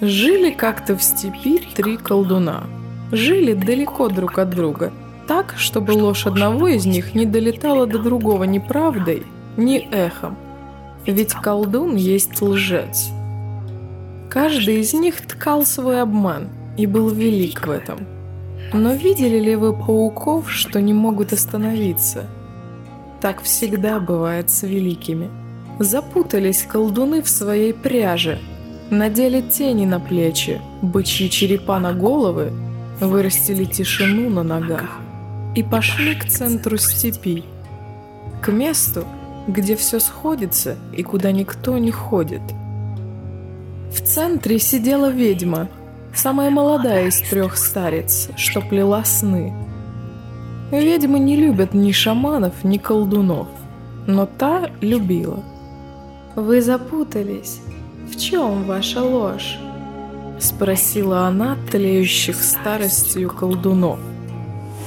Жили как-то в степи три колдуна. Жили далеко друг от друга, так, чтобы ложь одного из них не долетала до другого ни правдой, ни эхом. Ведь колдун есть лжец. Каждый из них ткал свой обман и был велик в этом. Но видели ли вы пауков, что не могут остановиться? Так всегда бывает с великими. Запутались колдуны в своей пряже, надели тени на плечи, бычьи черепа на головы, вырастили тишину на ногах и пошли к центру степи, к месту, где все сходится и куда никто не ходит. В центре сидела ведьма, самая молодая из трех старец, что плела сны. Ведьмы не любят ни шаманов, ни колдунов, но та любила. «Вы запутались. В чем ваша ложь?» Спросила она тлеющих старостью колдунов.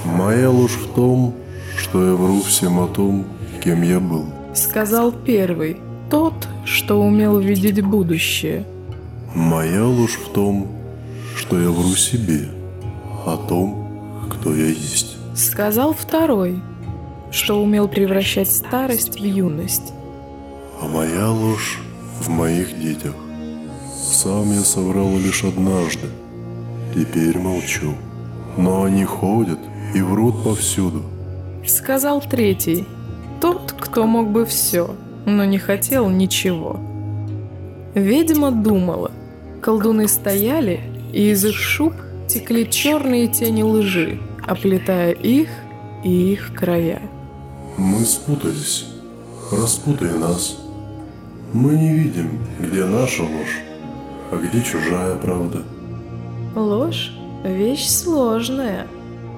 Моя ложь в том, что я вру всем о том, кем я был. Сказал первый, тот, что умел видеть будущее. Моя ложь в том, что я вру себе о том, кто я есть. Сказал второй, что умел превращать старость в юность. А моя ложь в моих детях. Сам я соврал лишь однажды. Теперь молчу. Но они ходят и врут повсюду. Сказал третий, тот, кто мог бы все, но не хотел ничего. Ведьма думала. Колдуны стояли, и из их шуб текли черные тени лжи, оплетая их и их края. Мы спутались. Распутай нас. Мы не видим, где наша ложь, а где чужая правда. Ложь – вещь сложная.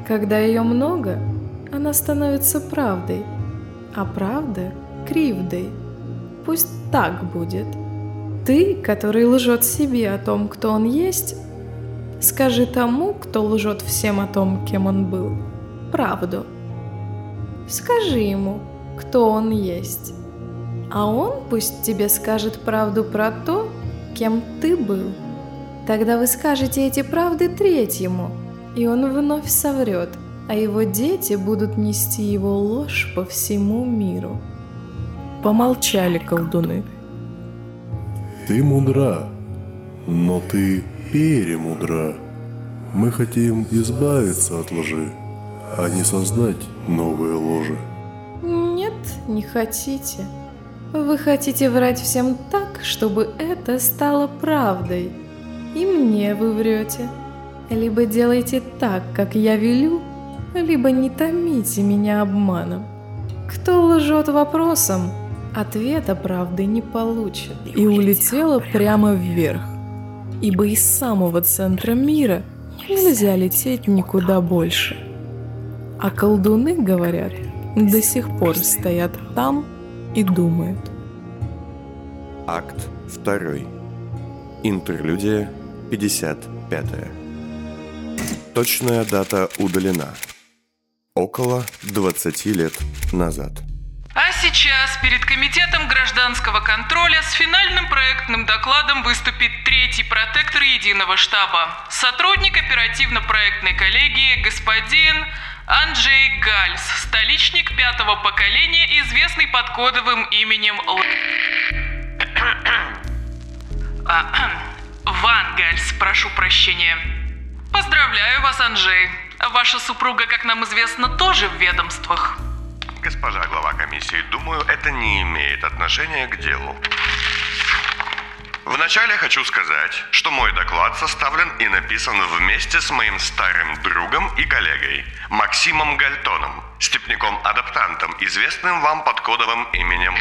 Когда ее много, она становится правдой, а правда – кривдой. Пусть так будет. Ты, который лжет себе о том, кто он есть, скажи тому, кто лжет всем о том, кем он был, правду. Скажи ему, кто он есть. А он пусть тебе скажет правду про то, кем ты был. Тогда вы скажете эти правды третьему, и он вновь соврет, а его дети будут нести его ложь по всему миру. Помолчали колдуны. Ты мудра, но ты перемудра. Мы хотим избавиться от лжи, а не создать новые ложи. Нет, не хотите. Вы хотите врать всем так, чтобы это стало правдой. И мне вы врете. Либо делайте так, как я велю, либо не томите меня обманом. Кто лжет вопросом, ответа правды не получит. И улетела прямо вверх. Ибо из самого центра мира нельзя лететь никуда больше. А колдуны, говорят, до сих пор стоят там, и думает. Акт 2. Интерлюдия 55. Точная дата удалена. Около 20 лет назад. А сейчас перед Комитетом гражданского контроля с финальным проектным докладом выступит третий протектор единого штаба, сотрудник оперативно-проектной коллегии господин Анджей Гальс, столичник пятого поколения, известный под кодовым именем Л... А, Ван Гальс, прошу прощения. Поздравляю вас, Анджей. Ваша супруга, как нам известно, тоже в ведомствах. Госпожа глава комиссии, думаю, это не имеет отношения к делу. Вначале хочу сказать, что мой доклад составлен и написан вместе с моим старым другом и коллегой Максимом Гальтоном, степняком-адаптантом, известным вам под кодовым именем.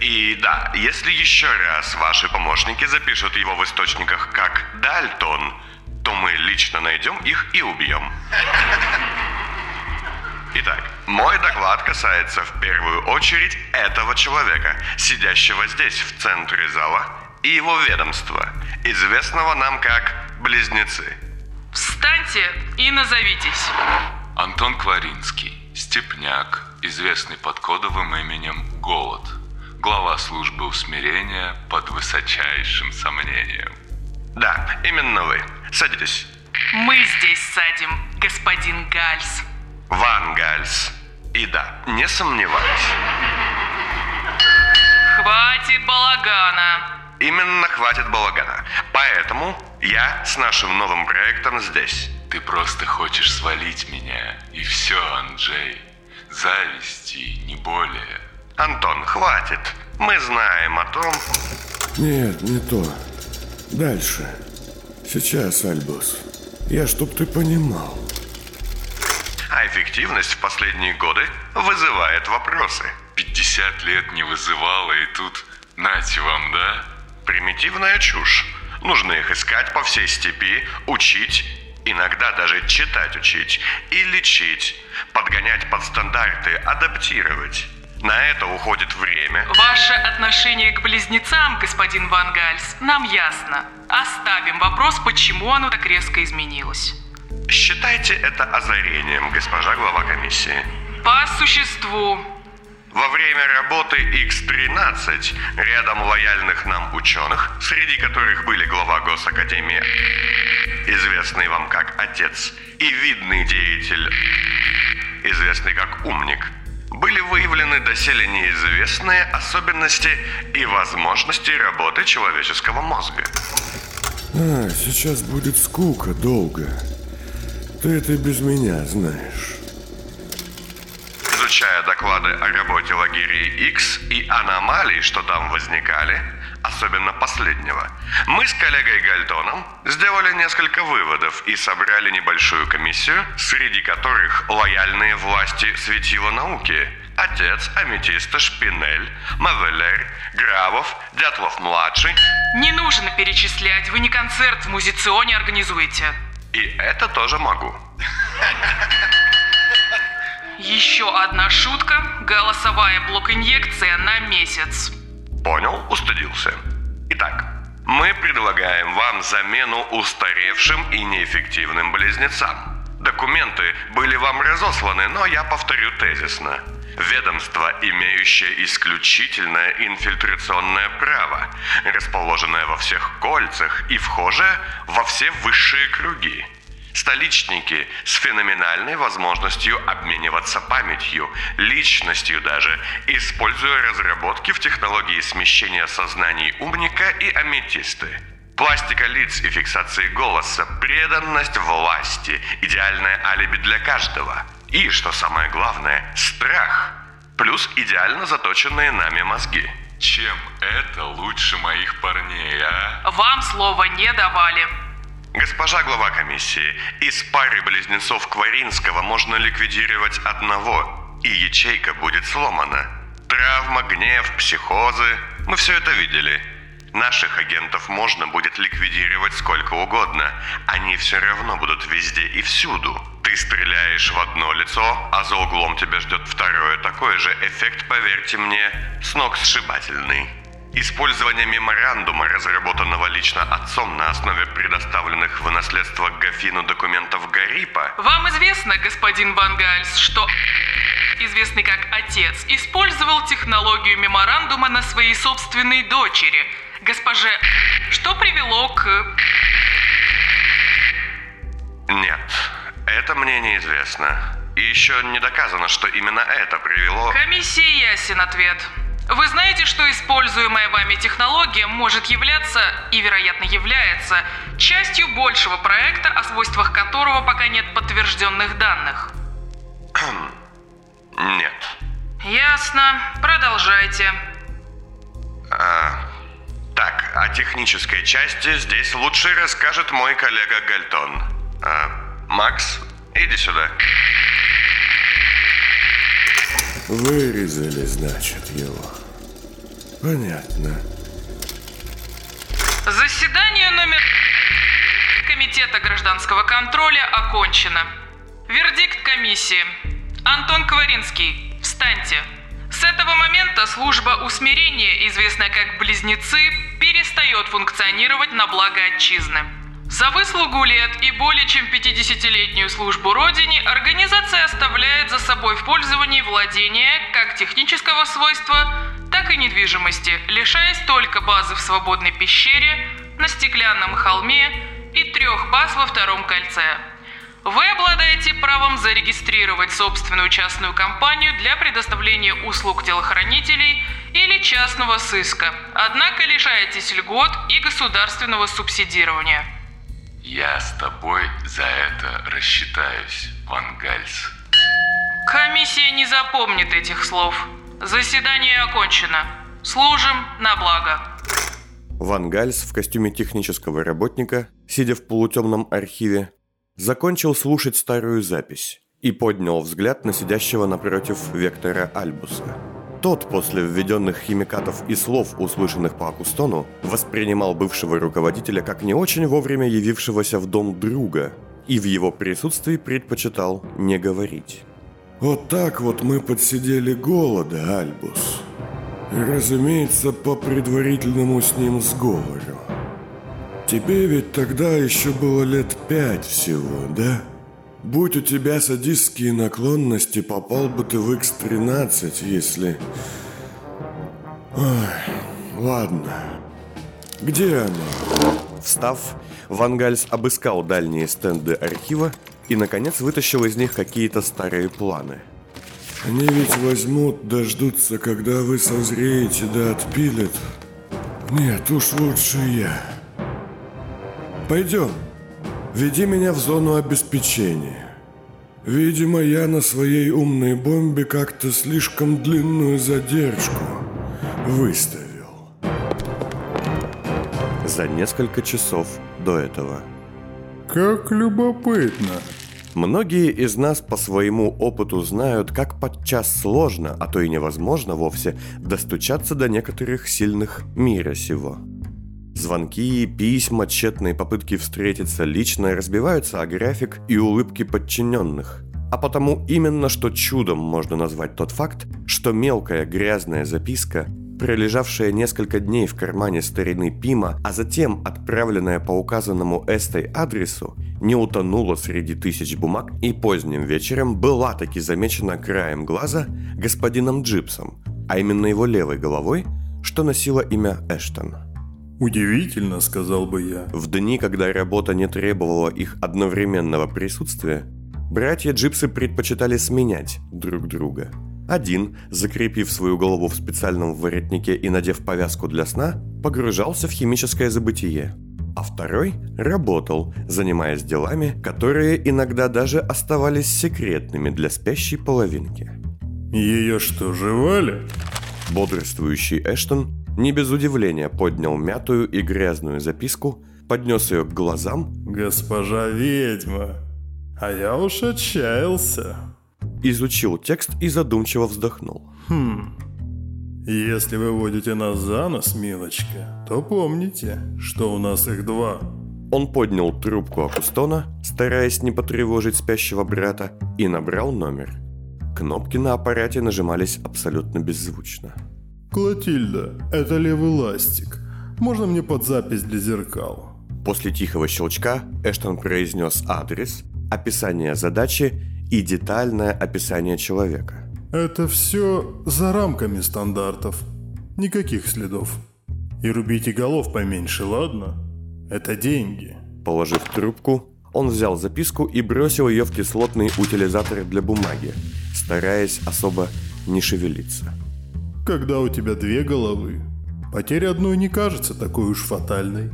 И да, если еще раз ваши помощники запишут его в источниках как Дальтон, то мы лично найдем их и убьем. Итак, мой доклад касается в первую очередь этого человека, сидящего здесь, в центре зала, и его ведомства, известного нам как Близнецы. Встаньте и назовитесь. Антон Кваринский, степняк, известный под кодовым именем Голод, глава службы усмирения под высочайшим сомнением. Да, именно вы. Садитесь. Мы здесь садим, господин Гальс. Ван Гальс. И да, не сомневаюсь. Хватит балагана. Именно хватит балагана. Поэтому я с нашим новым проектом здесь. Ты просто хочешь свалить меня, и все, Анджей. Зависти, не более. Антон, хватит. Мы знаем о том... Нет, не то. Дальше. Сейчас, Альбус. Я чтоб ты понимал. А эффективность в последние годы вызывает вопросы. 50 лет не вызывало, и тут нате вам, да? Примитивная чушь. Нужно их искать по всей степи, учить, иногда даже читать учить и лечить, подгонять под стандарты, адаптировать. На это уходит время. Ваше отношение к близнецам, господин Ван Гальс, нам ясно. Оставим вопрос, почему оно так резко изменилось. Считайте это озарением, госпожа глава комиссии. По существу. Во время работы X-13 рядом лояльных нам ученых, среди которых были глава Госакадемии, известный вам как отец, и видный деятель, известный как умник, были выявлены доселе неизвестные особенности и возможности работы человеческого мозга. А, сейчас будет скука долго. Ты это без меня знаешь. Изучая доклады о работе лагерей X и аномалий, что там возникали, особенно последнего, мы с коллегой Гальтоном сделали несколько выводов и собрали небольшую комиссию, среди которых лояльные власти светила науки. Отец, Аметиста, Шпинель, Мавелер, Гравов, Дятлов-младший. Не нужно перечислять, вы не концерт в музиционе организуете. И это тоже могу. Еще одна шутка. Голосовая блок-инъекция на месяц. Понял, устыдился. Итак, мы предлагаем вам замену устаревшим и неэффективным близнецам. Документы были вам разосланы, но я повторю тезисно. Ведомство, имеющее исключительное инфильтрационное право, расположенное во всех кольцах и вхожее во все высшие круги. Столичники с феноменальной возможностью обмениваться памятью, личностью даже, используя разработки в технологии смещения сознаний умника и аметисты. Пластика лиц и фиксации голоса, преданность власти, идеальное алиби для каждого. И, что самое главное, страх. Плюс идеально заточенные нами мозги. Чем это лучше моих парней, а? Вам слова не давали. Госпожа глава комиссии, из пары близнецов Кваринского можно ликвидировать одного, и ячейка будет сломана. Травма, гнев, психозы – мы все это видели. Наших агентов можно будет ликвидировать сколько угодно. Они все равно будут везде и всюду. Ты стреляешь в одно лицо, а за углом тебя ждет второе такое же. Эффект, поверьте мне, с ног сшибательный. Использование меморандума, разработанного лично отцом на основе предоставленных в наследство Гафину документов Гарипа, Вам известно, господин Ван Гальс, что известный как отец, использовал технологию меморандума на своей собственной дочери, госпоже, что привело к... нет, это мне неизвестно. И еще не доказано, что именно это привело... Комиссии ясен ответ. Вы знаете, что используемая вами технология может являться, и вероятно является, частью большего проекта, о свойствах которого пока нет подтвержденных данных? Нет. Ясно. Продолжайте. А, так, о технической части здесь лучше расскажет мой коллега Гальтон. А, Макс, иди сюда. Вырезали, значит, его. Понятно. Заседание номер Комитета гражданского контроля окончено. Вердикт комиссии. Антон Кваринский, встаньте. С этого момента служба усмирения, известная как «Близнецы», перестает функционировать на благо отчизны. За выслугу лет и более чем 50-летнюю службу Родине организация оставляет за собой в пользовании владения как технического свойства, так и недвижимости, лишаясь только базы в свободной пещере, на Стеклянном холме и трех баз во втором кольце. Вы обладаете правом зарегистрировать собственную частную компанию для предоставления услуг телохранителей или частного сыска, однако лишаетесь льгот и государственного субсидирования. Я с тобой за это рассчитаюсь, Ван Гальс. Комиссия не запомнит этих слов. Заседание окончено. Служим на благо. Ван Гальс в костюме технического работника, сидя в полутемном архиве, закончил слушать старую запись и поднял взгляд на сидящего напротив Вектора Альбуса. Тот, после введенных химикатов и слов, услышанных по Акустону, воспринимал бывшего руководителя как не очень вовремя явившегося в дом друга и в его присутствии предпочитал не говорить. Вот так вот мы подсидели голода, Альбус. Разумеется, по предварительному с ним сговору. Тебе ведь тогда еще было лет пять всего, да? Будь у тебя садистские наклонности, попал бы ты в X-13, если... Ой, ладно. Где она? Встав, Ван Гальс обыскал дальние стенды архива и, наконец, вытащил из них какие-то старые планы. Они ведь возьмут, дождутся, когда вы созреете да отпилят. Нет, уж лучше я. Пойдем. Веди меня в зону обеспечения. Видимо, я на своей умной бомбе как-то слишком длинную задержку выставил. За несколько часов до этого. Как любопытно. Многие из нас по своему опыту знают, как подчас сложно, а то и невозможно вовсе, достучаться до некоторых сильных мира сего. Звонки, письма, тщетные попытки встретиться лично разбиваются о график и улыбки подчиненных. А потому именно что чудом можно назвать тот факт, что мелкая грязная записка, пролежавшая несколько дней в кармане старины Пима, а затем отправленная по указанному Эстой адресу, не утонула среди тысяч бумаг и поздним вечером была таки замечена краем глаза господином Джипсом, а именно его левой головой, что носило имя Эштон. Удивительно, сказал бы я. В дни, когда работа не требовала их одновременного присутствия, братья Джипсы предпочитали сменять друг друга. Один, закрепив свою голову в специальном воротнике и надев повязку для сна, погружался в химическое забытие, а второй работал, занимаясь делами, которые иногда даже оставались секретными для спящей половинки. Ее что, жевали? Бодрствующий Эштон не без удивления поднял мятую и грязную записку, поднес ее к глазам. «Госпожа ведьма, а я уж отчаялся». Изучил текст и задумчиво вздохнул. «Хм, если вы водите нас за нос, милочка, то помните, что у нас их два». Он поднял трубку Акустона, стараясь не потревожить спящего брата, и набрал номер. Кнопки на аппарате нажимались абсолютно беззвучно. «Клотильда, это левый ластик. Можно мне под запись для зеркал?» После тихого щелчка Эштон произнес адрес, описание задачи и детальное описание человека. «Это все за рамками стандартов. Никаких следов. И рубите голов поменьше, ладно? Это деньги». Положив трубку, он взял записку и бросил ее в кислотный утилизатор для бумаги, стараясь особо не шевелиться. Когда у тебя две головы, потеря одной не кажется такой уж фатальной.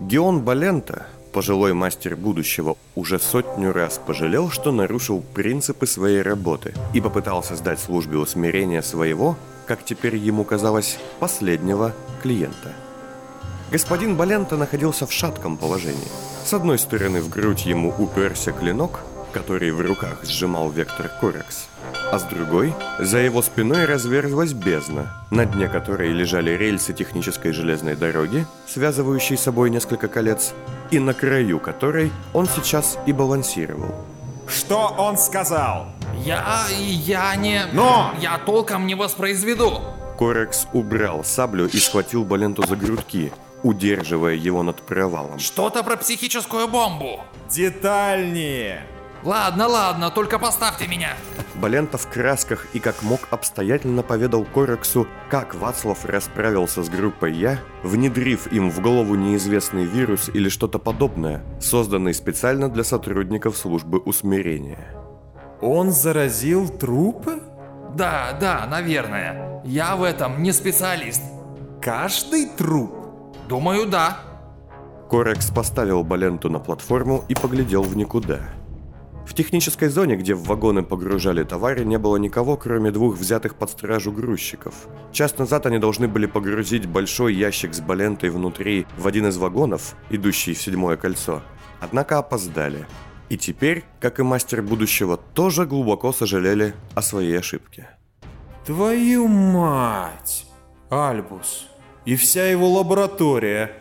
Геон Балента, пожилой мастер будущего, уже сотню раз пожалел, что нарушил принципы своей работы и попытался сдать службе усмирения своего, как теперь ему казалось, последнего клиента. Господин Балента находился в шатком положении. С одной стороны в грудь ему уперся клинок – который в руках сжимал Вектор Корекс, а с другой за его спиной разверзлась бездна, на дне которой лежали рельсы технической железной дороги, связывающей собой несколько колец, и на краю которой он сейчас и балансировал. Что он сказал? Я... я не... Но! Я толком не воспроизведу. Корекс убрал саблю и схватил Баленту за грудки, удерживая его над провалом. Что-то про психическую бомбу. Детальнее. Ладно, ладно, только поставьте меня. Балента в красках и как мог обстоятельно поведал Корексу, как Вацлав расправился с группой Я, внедрив им в голову неизвестный вирус или что-то подобное, созданный специально для сотрудников службы усмирения. Он заразил трупы? Да, да, наверное. Я в этом не специалист. Каждый труп? Думаю, да. Корекс поставил Баленту на платформу и поглядел в никуда. В технической зоне, где в вагоны погружали товары, не было никого, кроме двух взятых под стражу грузчиков. Час назад они должны были погрузить большой ящик с Балентой внутри в один из вагонов, идущий в седьмое кольцо. Однако опоздали. И теперь, как и мастер будущего, тоже глубоко сожалели о своей ошибке. Твою мать! Альбус. И вся его лаборатория.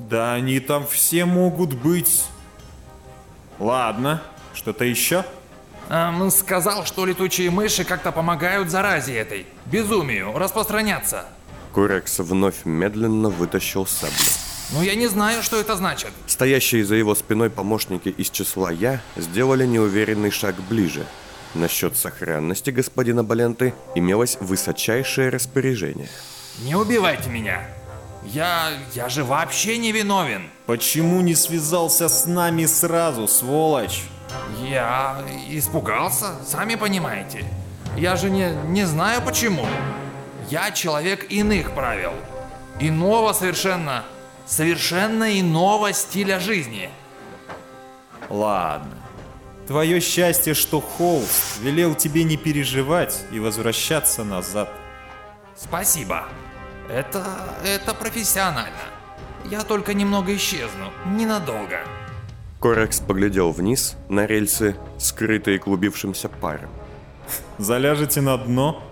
Да они там все могут быть... Ладно, что-то еще? Эм, сказал, что летучие мыши как-то помогают заразе этой, безумию, распространяться. Корекс вновь медленно вытащил саблю. Ну я не знаю, что это значит. Стоящие за его спиной помощники из числа «Я» сделали неуверенный шаг ближе. Насчет сохранности господина Баленты имелось высочайшее распоряжение. Не убивайте меня. Я... я же вообще не виновен. Почему не связался с нами сразу, сволочь? Я испугался, сами понимаете. Я же не, не знаю почему. Я человек иных правил. Иного совершенно, совершенно иного стиля жизни. Ладно. Твое счастье, что Холст велел тебе не переживать и возвращаться назад. Спасибо. Это... это профессионально. Я только немного исчезну, ненадолго. Корекс поглядел вниз на рельсы, скрытые клубившимся паром. Заляжете на дно?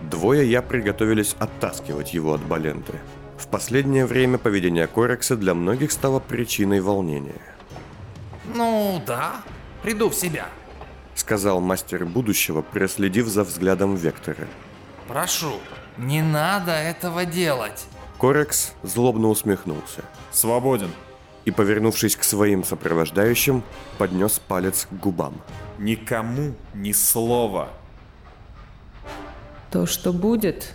Двое я приготовились оттаскивать его от Баленты. В последнее время поведение Корекса для многих стало причиной волнения. Ну да, приду в себя. Сказал мастер будущего, проследив за взглядом Вектора. Прошу, не надо этого делать. Корекс злобно усмехнулся. Свободен. И, повернувшись к своим сопровождающим, поднес палец к губам. Никому ни слова. То, что будет,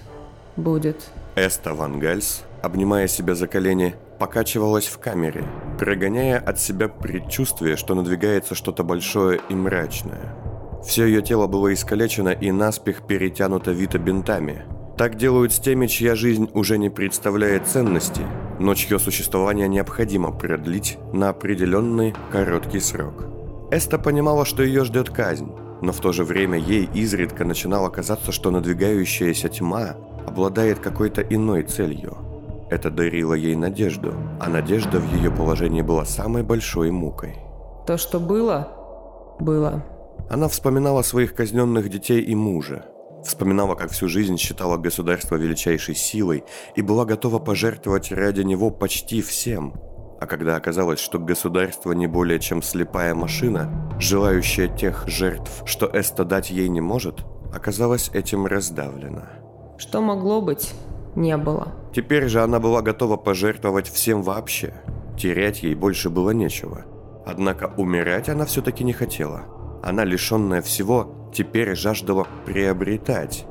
будет. Эста Ван Гальс, обнимая себя за колени, покачивалась в камере, прогоняя от себя предчувствие, что надвигается что-то большое и мрачное. Все ее тело было искалечено и наспех перетянуто вито бинтами. Так делают с теми, чья жизнь уже не представляет ценности, но чье существование необходимо продлить на определенный короткий срок. Эста понимала, что ее ждет казнь, но в то же время ей изредка начинало казаться, что надвигающаяся тьма обладает какой-то иной целью. Это дарило ей надежду, а надежда в ее положении была самой большой мукой. То, что было, было. Она вспоминала своих казненных детей и мужа. Вспоминала, как всю жизнь считала государство величайшей силой и была готова пожертвовать ради него почти всем. А когда оказалось, что государство не более чем слепая машина, желающая тех жертв, что Эста дать ей не может, оказалась этим раздавлена. Что могло быть, не было. Теперь же она была готова пожертвовать всем вообще. Терять ей больше было нечего. Однако умирать она все-таки не хотела. Она, лишенная всего, теперь жаждала приобретать.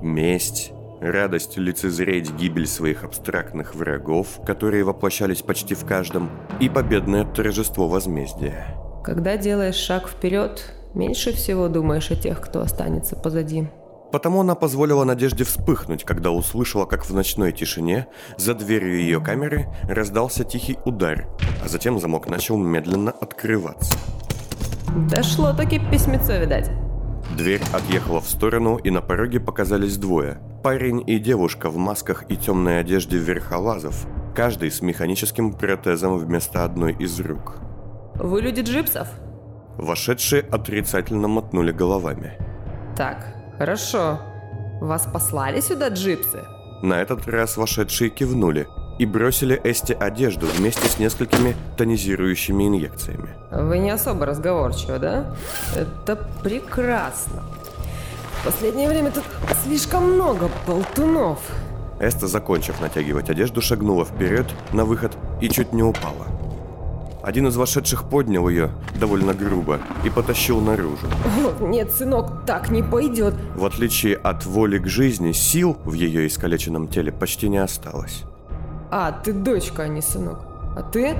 Месть, радость лицезреть гибель своих абстрактных врагов, которые воплощались почти в каждом, и победное торжество возмездия. Когда делаешь шаг вперед, меньше всего думаешь о тех, кто останется позади. Потому она позволила Надежде вспыхнуть, когда услышала, как в ночной тишине за дверью ее камеры раздался тихий удар, а затем замок начал медленно открываться. Дошло таки письмецо, видать. Дверь отъехала в сторону, и на пороге показались двое. Парень и девушка в масках и темной одежде верхолазов, каждый с механическим протезом вместо одной из рук. Вы люди джипсов? Вошедшие отрицательно мотнули головами. Так, хорошо. Вас послали сюда джипсы? На этот раз вошедшие кивнули и бросили Эсте одежду вместе с несколькими тонизирующими инъекциями. Вы не особо разговорчивы, да? Это прекрасно. В последнее время тут слишком много болтунов. Эста, закончив натягивать одежду, шагнула вперед на выход и чуть не упала. Один из вошедших поднял ее довольно грубо и потащил наружу. О, нет, сынок, так не пойдет. В отличие от воли к жизни, сил в ее искалеченном теле почти не осталось. А, ты дочка, а не сынок. А ты?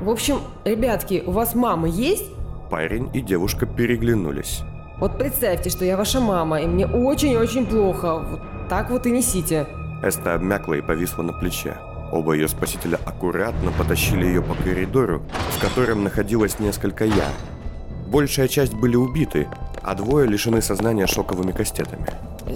В общем, ребятки, у вас мама есть? Парень и девушка переглянулись. Вот представьте, что я ваша мама, и мне очень-очень плохо. Вот так вот и несите. Эста обмякла и повисла на плече. Оба ее спасителя аккуратно потащили ее по коридору, в котором находилось несколько я. Большая часть были убиты, а двое лишены сознания шоковыми кастетами.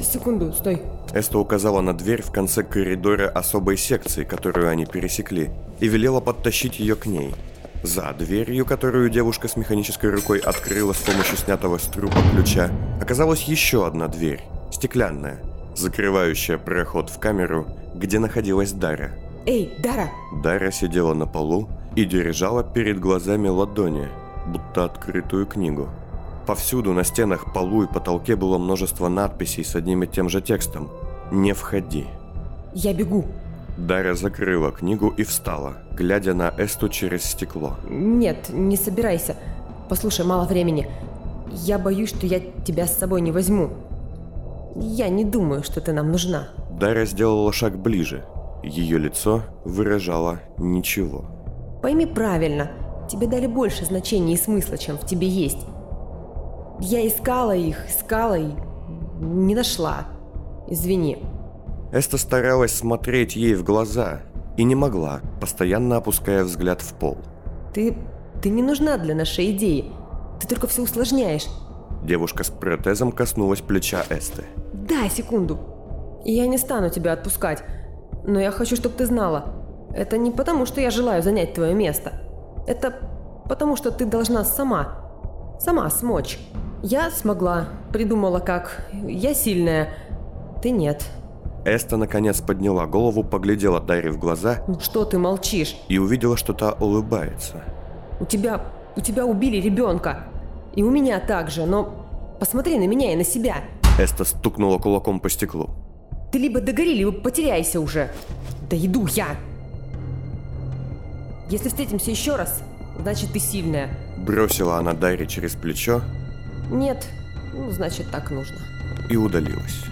Секунду, стой. Эста указала на дверь в конце коридора особой секции, которую они пересекли, и велела подтащить ее к ней. За дверью, которую девушка с механической рукой открыла с помощью снятого с трупа ключа, оказалась еще одна дверь, стеклянная, закрывающая проход в камеру, где находилась Дара. Эй, Дара! Дара сидела на полу и держала перед глазами ладони, будто открытую книгу. Повсюду на стенах, полу и потолке было множество надписей с одним и тем же текстом «Не входи». Я бегу. Дара закрыла книгу и встала, глядя на Эсту через стекло. Нет, не собирайся. Послушай, мало времени. Я боюсь, что я тебя с собой не возьму. Я не думаю, что ты нам нужна. Дара сделала шаг ближе. Ее лицо выражало ничего. Пойми правильно, тебе дали больше значения и смысла, чем в тебе есть. Я искала их, искала и не нашла. Извини. Эста старалась смотреть ей в глаза и не могла, постоянно опуская взгляд в пол. Ты... ты не нужна для нашей идеи. Ты только все усложняешь. Девушка с протезом коснулась плеча Эсты. Дай секунду. Я не стану тебя отпускать. Но я хочу, чтобы ты знала. Это не потому, что я желаю занять твое место. Это потому, что ты должна сама. Сама смочь. Я смогла. Придумала как. Я сильная. Ты нет. Эста наконец подняла голову, поглядела Дарье в глаза Ну Что ты молчишь? и увидела, что та улыбается. У тебя... у тебя убили ребенка. И у меня также, но... Посмотри на меня и на себя. Эста стукнула кулаком по стеклу. Ты либо догори, либо потеряйся уже. Да иду я. Если встретимся еще раз, значит ты сильная. Бросила она Дарье через плечо Нет, ну значит так нужно. и удалилась.